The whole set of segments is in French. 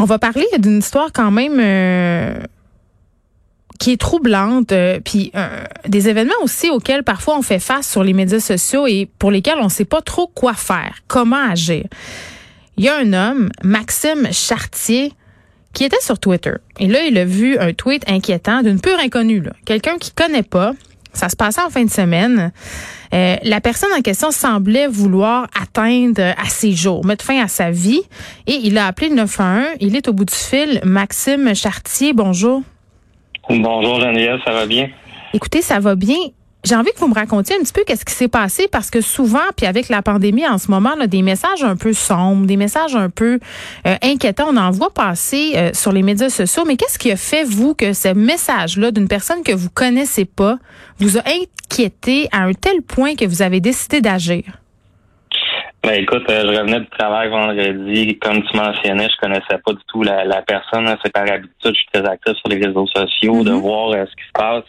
On va parler d'une histoire quand même euh, qui est troublante, euh, puis euh, des événements aussi auxquels parfois on fait face sur les médias sociaux et pour lesquels on ne sait pas trop quoi faire, comment agir. Il y a un homme, Maxime Chartier, qui était sur Twitter. Et là, il a vu un tweet inquiétant d'une pure inconnue, quelqu'un qu'il connaît pas. Ça se passait en fin de semaine. Euh, la personne en question semblait vouloir atteindre à ses jours, mettre fin à sa vie. Et il a appelé le 911. Il est au bout du fil. Maxime Chartier, bonjour. Bonjour Geneviève, ça va bien? Écoutez, ça va bien. J'ai envie que vous me racontiez un petit peu qu'est-ce qui s'est passé parce que souvent, puis avec la pandémie en ce moment, là, des messages un peu sombres, des messages un peu euh, inquiétants, on en voit passer euh, sur les médias sociaux. Mais qu'est-ce qui a fait, vous, que ce message-là d'une personne que vous connaissez pas vous a inquiété à un tel point que vous avez décidé d'agir? Ben écoute, euh, je revenais du travail vendredi. Comme tu mentionnais, je connaissais pas du tout la, personne. C'est par habitude, je suis très actif sur les réseaux sociaux, de mm-hmm. voir ce qui se passe.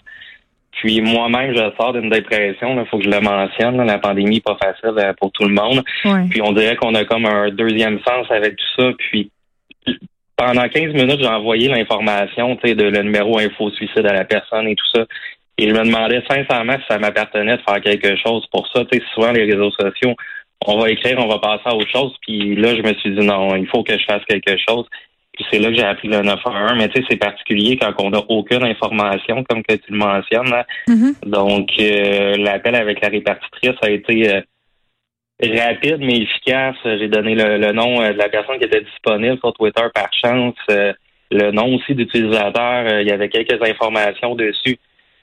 Puis moi-même, je sors d'une dépression. Il faut que je le mentionne. la pandémie n'est pas facile euh, pour tout le monde. Puis on dirait qu'on a comme un deuxième sens avec tout ça. Puis pendant 15 minutes, j'ai envoyé l'information de le numéro info suicide à la personne et tout ça. Et je me demandais sincèrement si ça m'appartenait de faire quelque chose pour ça. Tu sais, souvent les réseaux sociaux, on va écrire, on va passer à autre chose. Puis là, je me suis dit non, il faut que je fasse quelque chose c'est là que j'ai appris le 911. Mais tu sais, c'est particulier quand on n'a aucune information, comme que tu le mentionnes. Hein. Mm-hmm. Donc, euh, l'appel avec la répartitrice a été euh, rapide mais efficace. J'ai donné le, nom euh, de la personne qui était disponible sur Twitter par chance. le nom aussi d'utilisateur. il y avait quelques informations dessus.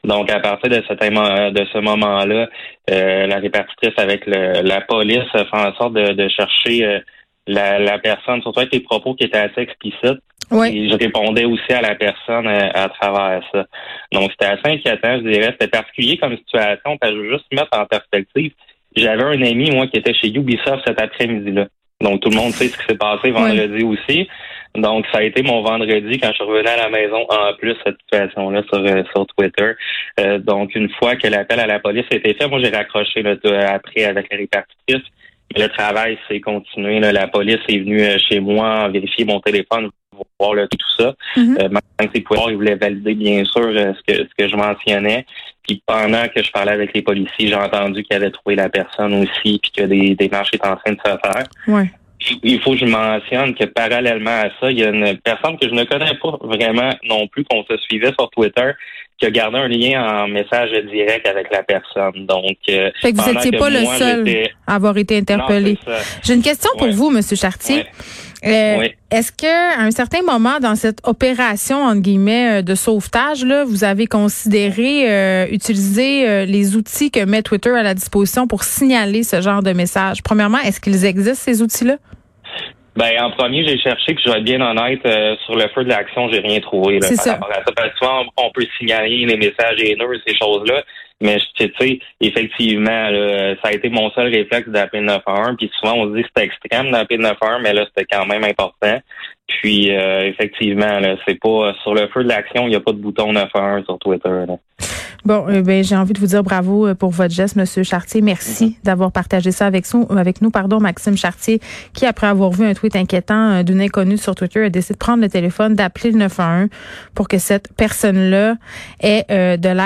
Donc, à partir de, cet, de ce moment-là, la répartitrice avec la police fait en sorte de chercher la, personne, surtout avec les propos qui étaient assez explicites. Et je répondais aussi à la personne euh, à, travers ça. Donc, c'était assez inquiétant, je dirais. C'était particulier comme situation, parce que je veux juste mettre en perspective. J'avais un ami, moi, qui était chez Ubisoft cet après-midi-là. Donc, tout le monde sait ce qui s'est passé vendredi aussi. Donc, ça a été mon vendredi quand je revenais à la maison, en plus, cette situation-là sur, euh, sur Twitter. Euh, donc, une fois que l'appel à la police a été fait, moi, j'ai raccroché là, après avec la répartitrice. Le travail s'est continué. La police est venue euh, chez moi vérifier mon téléphone, voir tout ça. Mm -hmm. euh, ils voulaient valider bien sûr euh, ce que ce que je mentionnais. Puis pendant que je parlais avec les policiers, j'ai entendu qu'ils avaient trouvé la personne aussi, puis que des démarches étaient en train de se faire. Ouais. Il faut que je mentionne que parallèlement à ça, il y a une personne que je ne connais pas vraiment non plus, qu'on se suivait sur Twitter, qui a gardé un lien en message direct avec la personne. Donc, euh, fait que vous n'étiez pas le seul à avoir été interpellé. J'ai une question pour vous, Monsieur Chartier. Euh, Est-ce que à un certain moment dans cette opération entre guillemets euh, de sauvetage, là, vous avez considéré euh, utiliser les outils que met Twitter à la disposition pour signaler ce genre de message? Premièrement, est-ce qu'ils existent ces outils-là? Ben, en premier, j'ai cherché, puis je vais être bien honnête, euh, sur le feu de l'action, j'ai rien trouvé. C'est ça. Parce que souvent, on peut signaler les messages haineux, ces choses-là. Mais tu sais, effectivement, ça a été mon seul réflexe d'appeler 911. Puis souvent, on se dit que c'était extrême d'appeler 911, mais là, c'était quand même important. Puis euh, effectivement, c'est pas sur le feu de l'action, il n'y a pas de bouton 911 sur Twitter. Là. Bon, euh, ben, j'ai envie de vous dire bravo euh, pour votre geste, Monsieur Chartier. Merci d'avoir partagé ça avec nous, avec nous, pardon, Maxime Chartier, qui après avoir vu un tweet inquiétant euh, d'une inconnue sur Twitter a décidé de prendre le téléphone, d'appeler le 911 pour que cette personne-là ait de l'aide